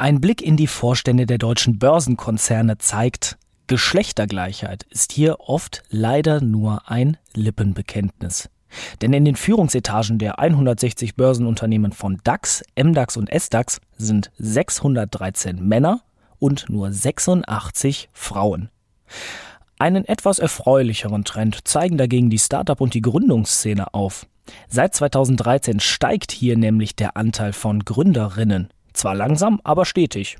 Ein Blick in die Vorstände der deutschen Börsenkonzerne zeigt, Geschlechtergleichheit ist hier oft leider nur ein Lippenbekenntnis. Denn in den Führungsetagen der 160 Börsenunternehmen von DAX, MDAX und SDAX sind 613 Männer und nur 86 Frauen. Einen etwas erfreulicheren Trend zeigen dagegen die Startup- und die Gründungsszene auf. Seit 2013 steigt hier nämlich der Anteil von Gründerinnen. Zwar langsam, aber stetig.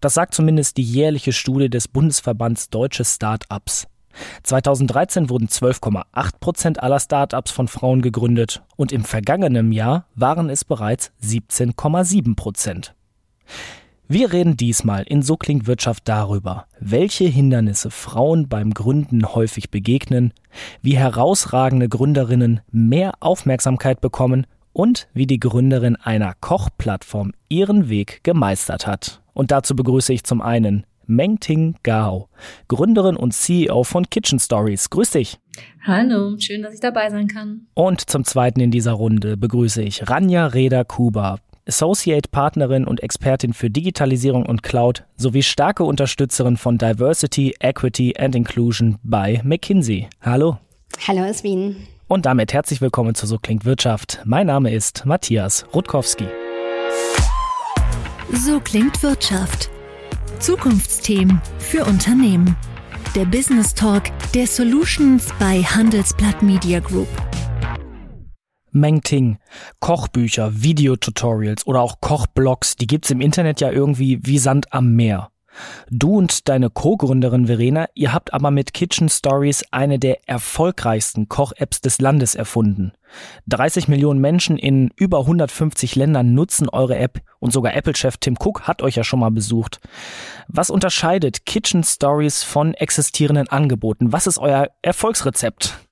Das sagt zumindest die jährliche Studie des Bundesverbands Deutsche Start-ups. 2013 wurden 12,8 Prozent aller Start-ups von Frauen gegründet und im vergangenen Jahr waren es bereits 17,7 Prozent. Wir reden diesmal in So klingt Wirtschaft darüber, welche Hindernisse Frauen beim Gründen häufig begegnen, wie herausragende Gründerinnen mehr Aufmerksamkeit bekommen und wie die Gründerin einer Kochplattform ihren Weg gemeistert hat. Und dazu begrüße ich zum einen Meng Ting Gao, Gründerin und CEO von Kitchen Stories. Grüß dich. Hallo, schön, dass ich dabei sein kann. Und zum zweiten in dieser Runde begrüße ich Ranja Reda Kuba, Associate Partnerin und Expertin für Digitalisierung und Cloud sowie starke Unterstützerin von Diversity, Equity and Inclusion bei McKinsey. Hallo. Hallo, Eswin. Und damit herzlich willkommen zu So klingt Wirtschaft. Mein Name ist Matthias Rutkowski. So klingt Wirtschaft. Zukunftsthemen für Unternehmen. Der Business Talk der Solutions bei Handelsblatt Media Group. Meng Ting, Kochbücher, Videotutorials oder auch Kochblogs, die gibt's im Internet ja irgendwie wie Sand am Meer. Du und deine Co-Gründerin Verena, ihr habt aber mit Kitchen Stories eine der erfolgreichsten Koch-Apps des Landes erfunden. 30 Millionen Menschen in über 150 Ländern nutzen eure App und sogar Apple-Chef Tim Cook hat euch ja schon mal besucht. Was unterscheidet Kitchen Stories von existierenden Angeboten? Was ist euer Erfolgsrezept?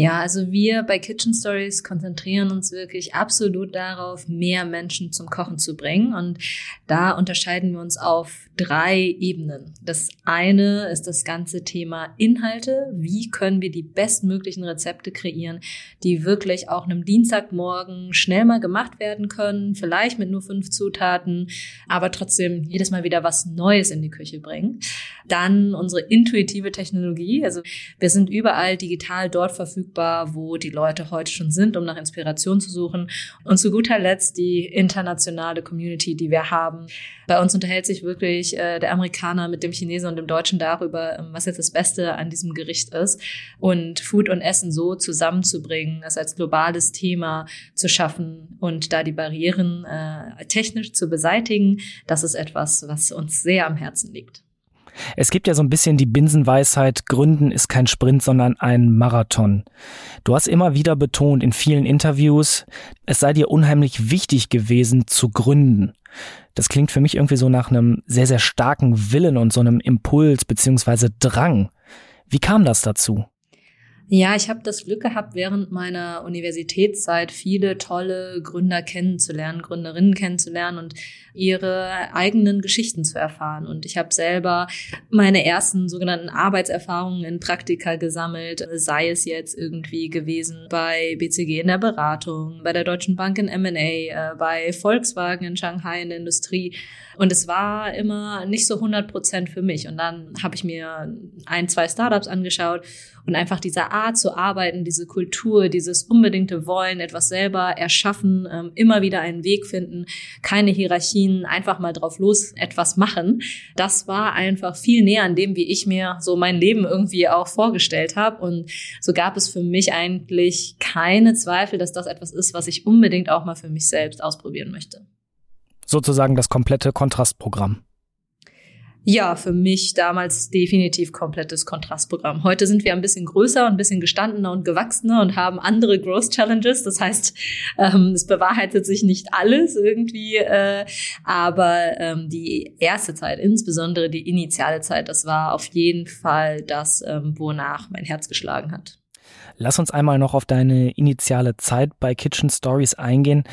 Ja, also wir bei Kitchen Stories konzentrieren uns wirklich absolut darauf, mehr Menschen zum Kochen zu bringen. Und da unterscheiden wir uns auf drei Ebenen. Das eine ist das ganze Thema Inhalte. Wie können wir die bestmöglichen Rezepte kreieren, die wirklich auch einem Dienstagmorgen schnell mal gemacht werden können, vielleicht mit nur fünf Zutaten, aber trotzdem jedes Mal wieder was Neues in die Küche bringen. Dann unsere intuitive Technologie. Also wir sind überall digital dort verfügbar, wo die Leute heute schon sind, um nach Inspiration zu suchen. Und zu guter Letzt die internationale Community, die wir haben. Bei uns unterhält sich wirklich äh, der Amerikaner mit dem Chinesen und dem Deutschen darüber, ähm, was jetzt das Beste an diesem Gericht ist. Und Food und Essen so zusammenzubringen, es als globales Thema zu schaffen und da die Barrieren äh, technisch zu beseitigen, das ist etwas, was uns sehr am Herzen liegt. Es gibt ja so ein bisschen die Binsenweisheit, Gründen ist kein Sprint, sondern ein Marathon. Du hast immer wieder betont in vielen Interviews, es sei dir unheimlich wichtig gewesen zu gründen. Das klingt für mich irgendwie so nach einem sehr, sehr starken Willen und so einem Impuls beziehungsweise Drang. Wie kam das dazu? Ja, ich habe das Glück gehabt, während meiner Universitätszeit viele tolle Gründer kennenzulernen, Gründerinnen kennenzulernen und ihre eigenen Geschichten zu erfahren. Und ich habe selber meine ersten sogenannten Arbeitserfahrungen in Praktika gesammelt, sei es jetzt irgendwie gewesen bei BCG in der Beratung, bei der Deutschen Bank in M&A, äh, bei Volkswagen in Shanghai in der Industrie. Und es war immer nicht so 100 Prozent für mich. Und dann habe ich mir ein, zwei Startups angeschaut und einfach diese Art zu arbeiten, diese Kultur, dieses unbedingte Wollen, etwas selber erschaffen, ähm, immer wieder einen Weg finden, keine Hierarchien, einfach mal drauf los etwas machen. Das war einfach viel näher an dem, wie ich mir so mein Leben irgendwie auch vorgestellt habe. Und so gab es für mich eigentlich keine Zweifel, dass das etwas ist, was ich unbedingt auch mal für mich selbst ausprobieren möchte. Sozusagen das komplette Kontrastprogramm. Ja, für mich damals definitiv komplettes Kontrastprogramm. Heute sind wir ein bisschen größer, ein bisschen gestandener und gewachsener und haben andere Growth Challenges. Das heißt, ähm, es bewahrheitet sich nicht alles irgendwie, äh, aber ähm, die erste Zeit, insbesondere die initiale Zeit, das war auf jeden Fall das, ähm, wonach mein Herz geschlagen hat. Lass uns einmal noch auf deine initiale Zeit bei Kitchen Stories eingehen.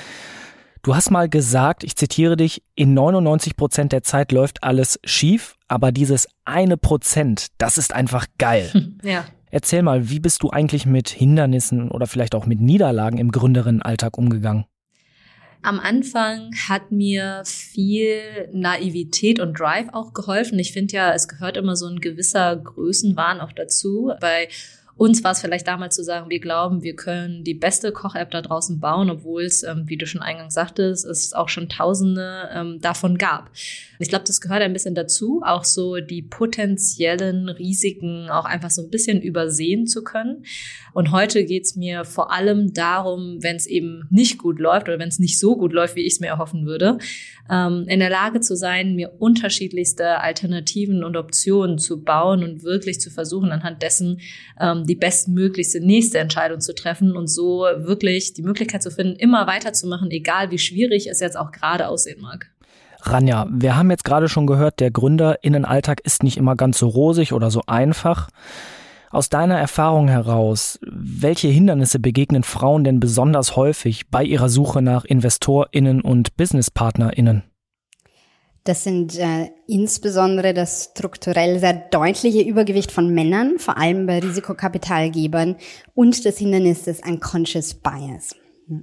Du hast mal gesagt, ich zitiere dich, in 99 Prozent der Zeit läuft alles schief, aber dieses eine Prozent, das ist einfach geil. Ja. Erzähl mal, wie bist du eigentlich mit Hindernissen oder vielleicht auch mit Niederlagen im Gründerinnenalltag umgegangen? Am Anfang hat mir viel Naivität und Drive auch geholfen. Ich finde ja, es gehört immer so ein gewisser Größenwahn auch dazu. Bei uns war es vielleicht damals zu sagen, wir glauben, wir können die beste Koch-App da draußen bauen, obwohl es, ähm, wie du schon eingangs sagtest, es auch schon Tausende ähm, davon gab. Ich glaube, das gehört ein bisschen dazu, auch so die potenziellen Risiken auch einfach so ein bisschen übersehen zu können. Und heute geht's mir vor allem darum, wenn es eben nicht gut läuft oder wenn es nicht so gut läuft, wie ich es mir erhoffen würde, ähm, in der Lage zu sein, mir unterschiedlichste Alternativen und Optionen zu bauen und wirklich zu versuchen, anhand dessen ähm, die bestmöglichste nächste Entscheidung zu treffen und so wirklich die Möglichkeit zu finden, immer weiterzumachen, egal wie schwierig es jetzt auch gerade aussehen mag. Ranja, wir haben jetzt gerade schon gehört, der Gründerinnenalltag ist nicht immer ganz so rosig oder so einfach. Aus deiner Erfahrung heraus, welche Hindernisse begegnen Frauen denn besonders häufig bei ihrer Suche nach Investorinnen und Businesspartnerinnen? Das sind äh, insbesondere das strukturell sehr deutliche Übergewicht von Männern, vor allem bei Risikokapitalgebern, und das Hindernis des Unconscious Bias.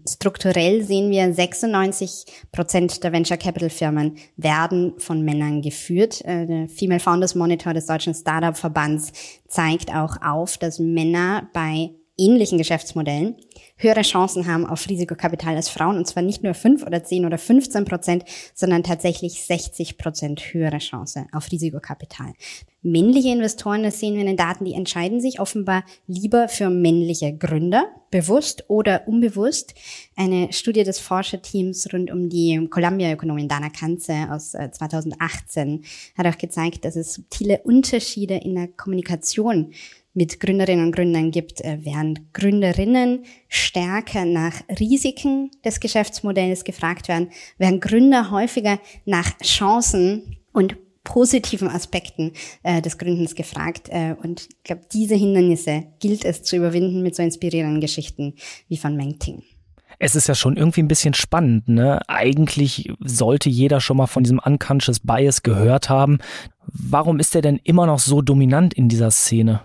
Strukturell sehen wir, 96 Prozent der Venture Capital Firmen werden von Männern geführt. Äh, der Female Founders Monitor des Deutschen Startup Verbands zeigt auch auf, dass Männer bei ähnlichen Geschäftsmodellen höhere Chancen haben auf Risikokapital als Frauen und zwar nicht nur 5 oder 10 oder 15 Prozent, sondern tatsächlich 60 Prozent höhere Chance auf Risikokapital. Männliche Investoren, das sehen wir in den Daten, die entscheiden sich offenbar lieber für männliche Gründer, bewusst oder unbewusst. Eine Studie des Forscherteams rund um die Columbia-Ökonomin Dana Kanze aus 2018 äh, hat auch gezeigt, dass es subtile Unterschiede in der Kommunikation mit Gründerinnen und Gründern gibt, äh, während Gründerinnen stärker nach Risiken des Geschäftsmodells gefragt werden, während Gründer häufiger nach Chancen und positiven Aspekten äh, des Gründens gefragt. Äh, und ich glaube, diese Hindernisse gilt es zu überwinden mit so inspirierenden Geschichten wie von Meng Ting. Es ist ja schon irgendwie ein bisschen spannend, ne? Eigentlich sollte jeder schon mal von diesem Unconscious Bias gehört haben. Warum ist er denn immer noch so dominant in dieser Szene?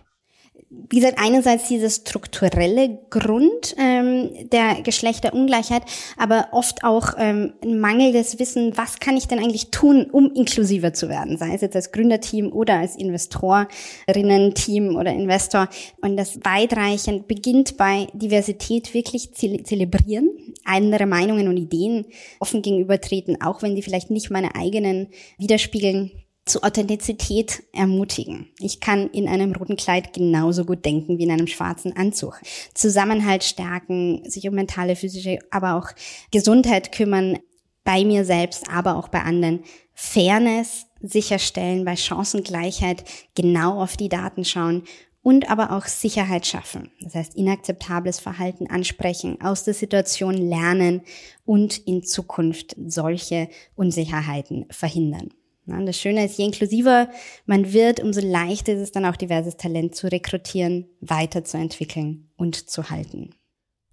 Wie gesagt, einerseits dieses strukturelle Grund ähm, der Geschlechterungleichheit, aber oft auch ähm, ein mangelndes Wissen, was kann ich denn eigentlich tun, um inklusiver zu werden, sei es jetzt als Gründerteam oder als Investorinnen-Team oder Investor. Und das weitreichend beginnt bei Diversität wirklich ze zelebrieren, andere Meinungen und Ideen offen gegenübertreten, auch wenn die vielleicht nicht meine eigenen widerspiegeln zu Authentizität ermutigen. Ich kann in einem roten Kleid genauso gut denken wie in einem schwarzen Anzug. Zusammenhalt stärken, sich um mentale, physische, aber auch Gesundheit kümmern, bei mir selbst, aber auch bei anderen. Fairness sicherstellen, bei Chancengleichheit genau auf die Daten schauen und aber auch Sicherheit schaffen. Das heißt, inakzeptables Verhalten ansprechen, aus der Situation lernen und in Zukunft solche Unsicherheiten verhindern. Und das Schöne ist, je inklusiver man wird, umso leichter ist es dann auch diverses Talent zu rekrutieren, weiterzuentwickeln und zu halten.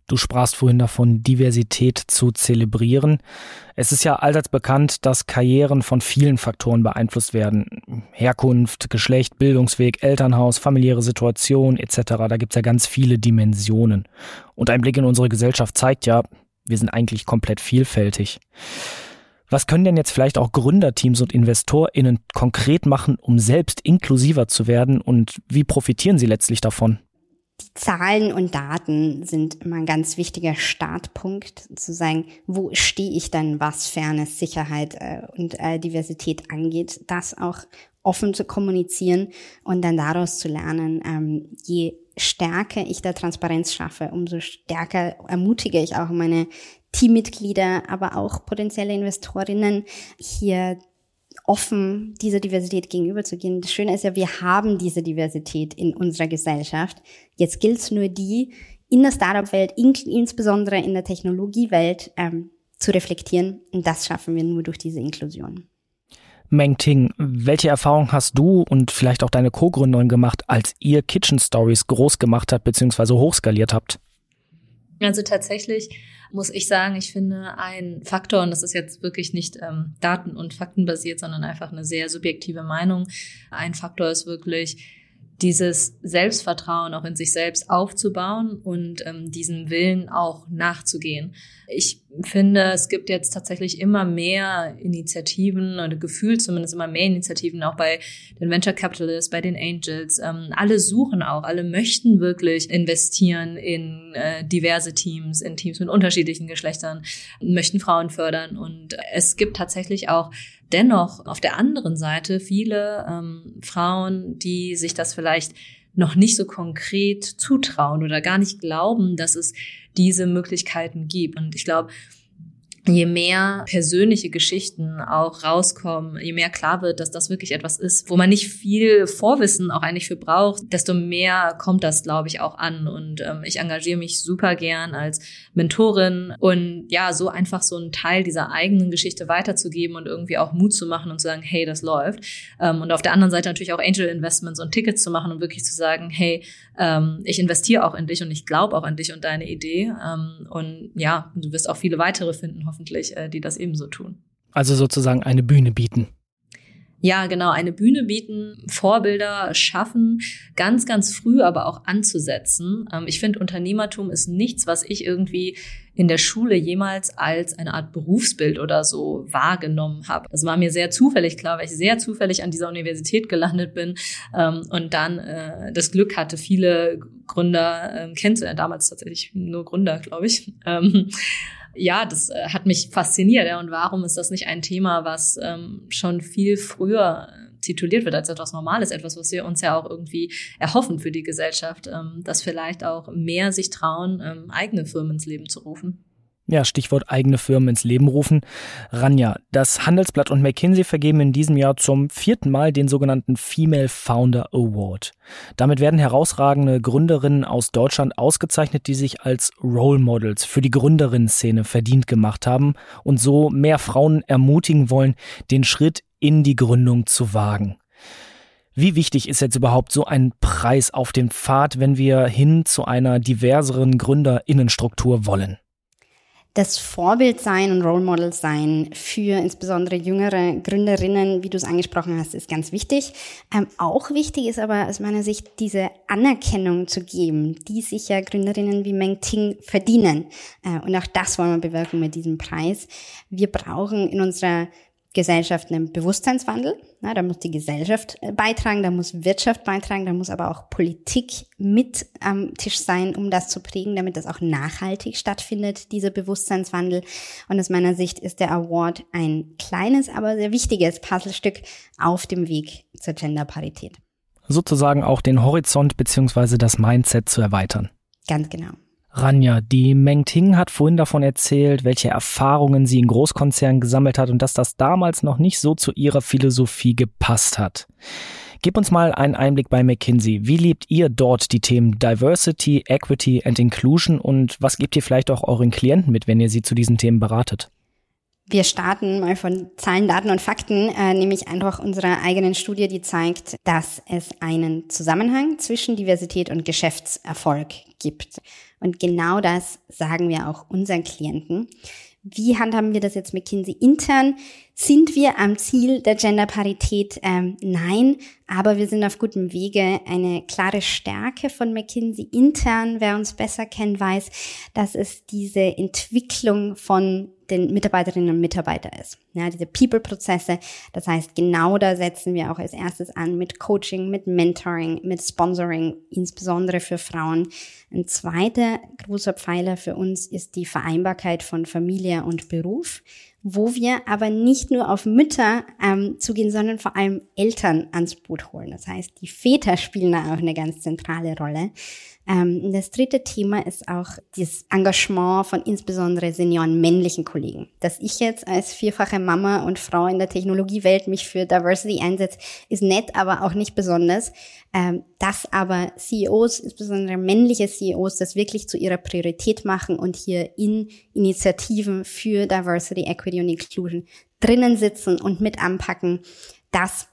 Du sprachst vorhin davon, Diversität zu zelebrieren. Es ist ja allseits bekannt, dass Karrieren von vielen Faktoren beeinflusst werden. Herkunft, Geschlecht, Bildungsweg, Elternhaus, familiäre Situation etc. Da gibt's ja ganz viele Dimensionen. Und ein Blick in unsere Gesellschaft zeigt ja, wir sind eigentlich komplett vielfältig. Was können denn jetzt vielleicht auch Gründerteams und InvestorInnen konkret machen, um selbst inklusiver zu werden und wie profitieren sie letztlich davon? Die Zahlen und Daten sind immer ein ganz wichtiger Startpunkt, zu sagen, wo stehe ich denn, was Fairness, Sicherheit äh, und äh, Diversität angeht, das auch offen zu kommunizieren und dann daraus zu lernen, ähm, je stärker ich da Transparenz schaffe, umso stärker ermutige ich auch meine Teammitglieder, aber auch potenzielle Investorinnen hier offen dieser Diversität gegenüberzugehen. Das Schöne ist ja, wir haben diese Diversität in unserer Gesellschaft. Jetzt gilt es nur die in der Startup-Welt, insbesondere in der Technologiewelt, ähm, zu reflektieren. Und das schaffen wir nur durch diese Inklusion. Meng Ting, welche Erfahrung hast du und vielleicht auch deine Co-Gründerin gemacht, als ihr Kitchen Stories groß gemacht habt bzw. hochskaliert habt? Also tatsächlich muss ich sagen, ich finde ein Faktor, und das ist jetzt wirklich nicht ähm, daten- und faktenbasiert, sondern einfach eine sehr subjektive Meinung, ein Faktor ist wirklich dieses Selbstvertrauen auch in sich selbst aufzubauen und ähm, diesem Willen auch nachzugehen. Ich finde, es gibt jetzt tatsächlich immer mehr Initiativen oder gefühlt zumindest immer mehr Initiativen auch bei den Venture Capitalists, bei den Angels. Ähm, alle suchen auch, alle möchten wirklich investieren in äh, diverse Teams, in Teams mit unterschiedlichen Geschlechtern, möchten Frauen fördern und es gibt tatsächlich auch dennoch auf der anderen Seite viele ähm, Frauen, die sich das vielleicht noch nicht so konkret zutrauen oder gar nicht glauben, dass es diese Möglichkeiten gibt. Und ich glaube, je mehr persönliche Geschichten auch rauskommen, je mehr klar wird, dass das wirklich etwas ist, wo man nicht viel Vorwissen auch eigentlich für braucht, desto mehr kommt das, glaube ich, auch an. Und ähm, ich engagiere mich super gern als Mentorin und ja, so einfach so einen Teil dieser eigenen Geschichte weiterzugeben und irgendwie auch Mut zu machen und zu sagen, hey, das läuft. Ähm, und auf der anderen Seite natürlich auch Angel Investments und Tickets zu machen und wirklich zu sagen, hey, ähm, ich investiere auch in dich und ich glaube auch an dich und deine Idee. Ähm, und ja, du wirst auch viele weitere finden, hoffentlich, äh, die das ebenso tun. Also sozusagen eine Bühne bieten. Ja, genau, eine Bühne bieten, Vorbilder schaffen, ganz, ganz früh aber auch anzusetzen. Ähm, ich finde, Unternehmertum ist nichts, was ich irgendwie in der Schule jemals als eine Art Berufsbild oder so wahrgenommen habe. Das war mir sehr zufällig klar, weil ich sehr zufällig an dieser Universität gelandet bin ähm, und dann äh, das Glück hatte, viele Gründer äh, kennenzulernen. Damals tatsächlich nur Gründer, glaube ich. Ja, das äh, hat mich fasziniert. Ja. Und warum ist das nicht ein Thema, was ähm, schon viel früher äh, tituliert wird als etwas Normales, etwas, was wir uns ja auch irgendwie erhoffen für die Gesellschaft, ähm, dass vielleicht auch mehr sich trauen, ähm, eigene Firmen ins Leben zu rufen. Ja, Stichwort eigene Firmen ins Leben rufen. Ranja, das Handelsblatt und McKinsey vergeben in diesem Jahr zum vierten Mal den sogenannten Female Founder Award. Damit werden herausragende Gründerinnen aus Deutschland ausgezeichnet, die sich als Role Models für die Gründerinnen-Szene verdient gemacht haben und so mehr Frauen ermutigen wollen, den Schritt in die Gründung zu wagen. Wie wichtig ist jetzt überhaupt so ein Preis auf den Pfad, wenn wir hin zu einer diverseren Gründerinnenstruktur wollen? Das Vorbild sein und Role Model sein für insbesondere jüngere Gründerinnen, wie du es angesprochen hast, ist ganz wichtig. Ähm, auch wichtig ist aber aus meiner Sicht diese Anerkennung zu geben, die sich ja Gründerinnen wie Meng Ting verdienen. Äh, und auch das wollen wir bewirken mit diesem Preis. Wir brauchen in unserer Gesellschaft einen Bewusstseinswandel. Na, da muss die Gesellschaft äh, beitragen, da muss Wirtschaft beitragen, da muss aber auch Politik mit am Tisch sein, um das zu prägen, damit das auch nachhaltig stattfindet, dieser Bewusstseinswandel. Und aus meiner Sicht ist der Award ein kleines, aber sehr wichtiges Puzzlestück auf dem Weg zur Genderparität. Sozusagen auch den Horizont beziehungsweise das Mindset zu erweitern. Ganz genau. Ranja, die Meng Ting hat vorhin davon erzählt, welche Erfahrungen sie in Großkonzernen gesammelt hat und dass das damals noch nicht so zu ihrer Philosophie gepasst hat. Gib uns mal einen Einblick bei McKinsey. Wie lebt ihr dort die Themen Diversity, Equity and Inclusion und was gebt ihr vielleicht auch euren Klienten mit, wenn ihr sie zu diesen Themen beratet? Wir starten mal von Zahlen, Daten und Fakten, äh, nämlich einfach unserer eigenen Studie, die zeigt, dass es einen Zusammenhang zwischen Diversität und Geschäftserfolg gibt. Und genau das sagen wir auch unseren Klienten. Wie handhaben wir das jetzt mit Kinsey intern? Sind wir am Ziel der Genderparität? Ähm, nein, aber wir sind auf gutem Wege. Eine klare Stärke von McKinsey intern, wer uns besser kennt, weiß, dass es diese Entwicklung von den Mitarbeiterinnen und Mitarbeitern ist. Ja, diese People-Prozesse. Das heißt, genau da setzen wir auch als erstes an mit Coaching, mit Mentoring, mit Sponsoring, insbesondere für Frauen. Ein zweiter großer Pfeiler für uns ist die Vereinbarkeit von Familie und Beruf wo wir aber nicht nur auf Mütter ähm, zugehen, sondern vor allem Eltern ans Boot holen. Das heißt, die Väter spielen da auch eine ganz zentrale Rolle. Ähm, das dritte Thema ist auch das Engagement von insbesondere Senioren männlichen Kollegen. Dass ich jetzt als vierfache Mama und Frau in der Technologiewelt mich für Diversity einsetze, ist nett, aber auch nicht besonders. Ähm, dass aber CEOs, insbesondere männliche CEOs, das wirklich zu ihrer Priorität machen und hier in Initiativen für Diversity, Equity und Inclusion drinnen sitzen und mit anpacken, das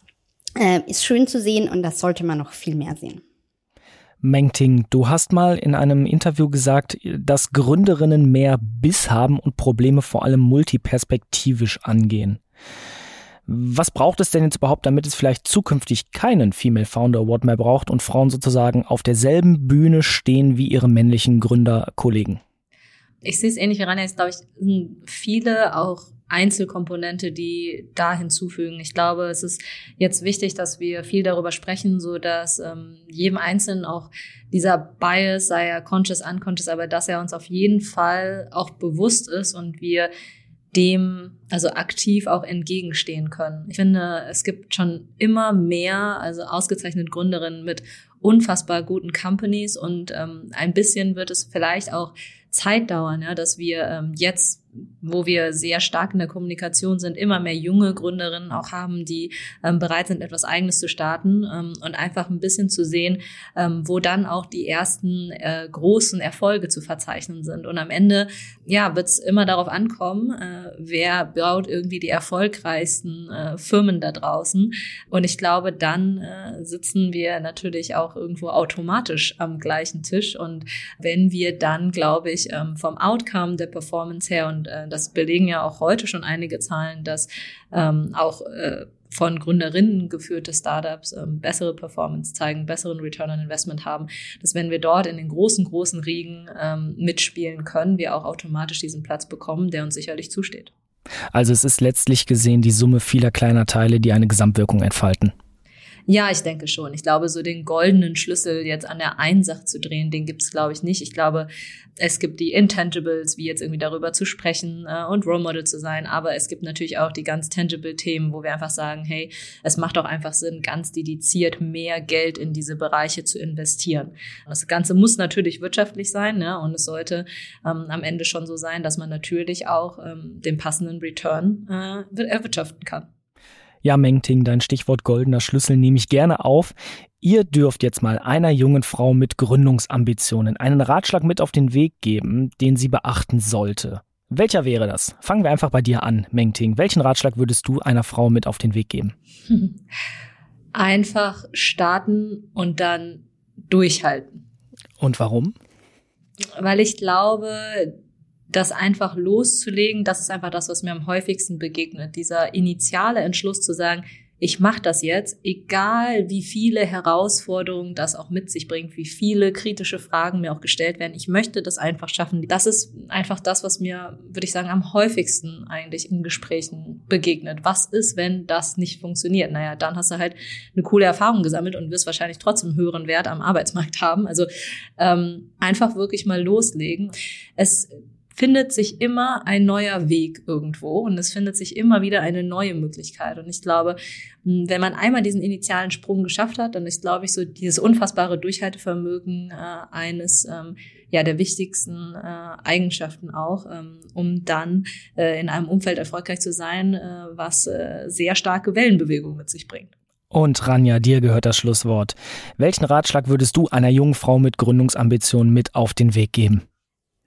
äh, ist schön zu sehen und das sollte man noch viel mehr sehen. Mengting, du hast mal in einem Interview gesagt, dass Gründerinnen mehr Biss haben und Probleme vor allem multiperspektivisch angehen. Was braucht es denn jetzt überhaupt, damit es vielleicht zukünftig keinen Female Founder Award mehr braucht und Frauen sozusagen auf derselben Bühne stehen wie ihre männlichen Gründerkollegen? Ich sehe es ähnlich wie Rainer. Jetzt glaube ich, viele auch Einzelkomponente, die da hinzufügen. Ich glaube, es ist jetzt wichtig, dass wir viel darüber sprechen, so dass ähm, jedem Einzelnen auch dieser Bias, sei er conscious, unconscious, aber dass er uns auf jeden Fall auch bewusst ist und wir dem also aktiv auch entgegenstehen können. Ich finde, es gibt schon immer mehr, also ausgezeichnete Gründerinnen mit unfassbar guten Companies und ähm, ein bisschen wird es vielleicht auch Zeit dauern, ja, dass wir ähm, jetzt wo wir sehr stark in der Kommunikation sind, immer mehr junge Gründerinnen auch haben, die ähm, bereit sind, etwas Eigenes zu starten ähm, und einfach ein bisschen zu sehen, ähm, wo dann auch die ersten äh, großen Erfolge zu verzeichnen sind. Und am Ende, ja, wird es immer darauf ankommen, äh, wer baut irgendwie die erfolgreichsten äh, Firmen da draußen. Und ich glaube, dann äh, sitzen wir natürlich auch irgendwo automatisch am gleichen Tisch. Und wenn wir dann, glaube ich, ähm, vom Outcome der Performance her und und äh, das belegen ja auch heute schon einige Zahlen, dass ähm, auch äh, von Gründerinnen geführte Startups ähm, bessere Performance zeigen, besseren Return on Investment haben, dass wenn wir dort in den großen, großen Riegen ähm, mitspielen können, wir auch automatisch diesen Platz bekommen, der uns sicherlich zusteht. Also es ist letztlich gesehen die Summe vieler kleiner Teile, die eine Gesamtwirkung entfalten. Ja, ich denke schon. Ich glaube, so den goldenen Schlüssel jetzt an der einen Sache zu drehen, den gibt es, glaube ich, nicht. Ich glaube, es gibt die Intangibles, wie jetzt irgendwie darüber zu sprechen äh, und Role Model zu sein. Aber es gibt natürlich auch die ganz tangible Themen, wo wir einfach sagen, hey, es macht auch einfach Sinn, ganz dediziert mehr Geld in diese Bereiche zu investieren. Das Ganze muss natürlich wirtschaftlich sein, ne? und es sollte ähm, am Ende schon so sein, dass man natürlich auch ähm, den passenden Return äh, erwirtschaften kann. Ja, Mengting, dein Stichwort goldener Schlüssel nehme ich gerne auf. Ihr dürft jetzt mal einer jungen Frau mit Gründungsambitionen einen Ratschlag mit auf den Weg geben, den sie beachten sollte. Welcher wäre das? Fangen wir einfach bei dir an, Mengting. Welchen Ratschlag würdest du einer Frau mit auf den Weg geben? Einfach starten und dann durchhalten. Und warum? Weil ich glaube, das einfach loszulegen, das ist einfach das, was mir am häufigsten begegnet. Dieser initiale Entschluss zu sagen, ich mache das jetzt, egal wie viele Herausforderungen das auch mit sich bringt, wie viele kritische Fragen mir auch gestellt werden. Ich möchte das einfach schaffen. Das ist einfach das, was mir, würde ich sagen, am häufigsten eigentlich in Gesprächen begegnet. Was ist, wenn das nicht funktioniert? Naja, dann hast du halt eine coole Erfahrung gesammelt und wirst wahrscheinlich trotzdem höheren Wert am Arbeitsmarkt haben. Also ähm, einfach wirklich mal loslegen. Es findet sich immer ein neuer Weg irgendwo und es findet sich immer wieder eine neue Möglichkeit. Und ich glaube, wenn man einmal diesen initialen Sprung geschafft hat, dann ist, glaube ich, so dieses unfassbare Durchhaltevermögen äh, eines ähm, ja der wichtigsten äh, Eigenschaften auch, ähm, um dann äh, in einem Umfeld erfolgreich zu sein, äh, was äh, sehr starke Wellenbewegungen mit sich bringt. Und Ranja, dir gehört das Schlusswort. Welchen Ratschlag würdest du einer jungen Frau mit Gründungsambitionen mit auf den Weg geben?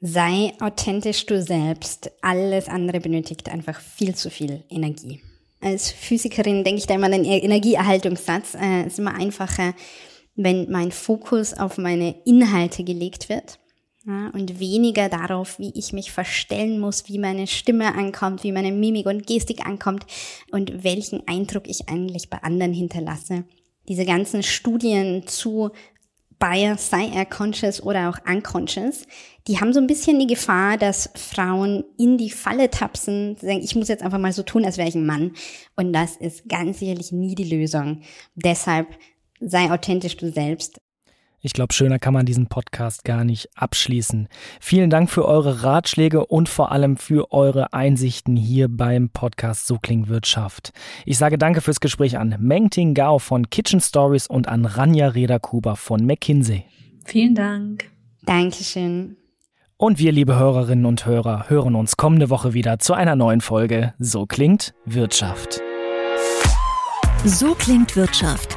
Sei authentisch du selbst. Alles andere benötigt einfach viel zu viel Energie. Als Physikerin denke ich da immer an den Energieerhaltungssatz. Äh, es ist immer einfacher, wenn mein Fokus auf meine Inhalte gelegt wird ja, und weniger darauf, wie ich mich verstellen muss, wie meine Stimme ankommt, wie meine Mimik und Gestik ankommt und welchen Eindruck ich eigentlich bei anderen hinterlasse. Diese ganzen Studien zu Bias, sei er conscious oder auch unconscious, die haben so ein bisschen die Gefahr, dass Frauen in die Falle tapsen, sagen, ich muss jetzt einfach mal so tun, als wäre ich ein Mann. Und das ist ganz sicherlich nie die Lösung. Deshalb sei authentisch du selbst. Ich glaube, schöner kann man diesen Podcast gar nicht abschließen. Vielen Dank für eure Ratschläge und vor allem für eure Einsichten hier beim Podcast So klingt Wirtschaft. Ich sage danke fürs Gespräch an Meng Ting Gao von Kitchen Stories und an Ranja Reda-Kuber von McKinsey. Vielen Dank. Dankeschön. Und wir, liebe Hörerinnen und Hörer, hören uns kommende Woche wieder zu einer neuen Folge So klingt Wirtschaft. So klingt Wirtschaft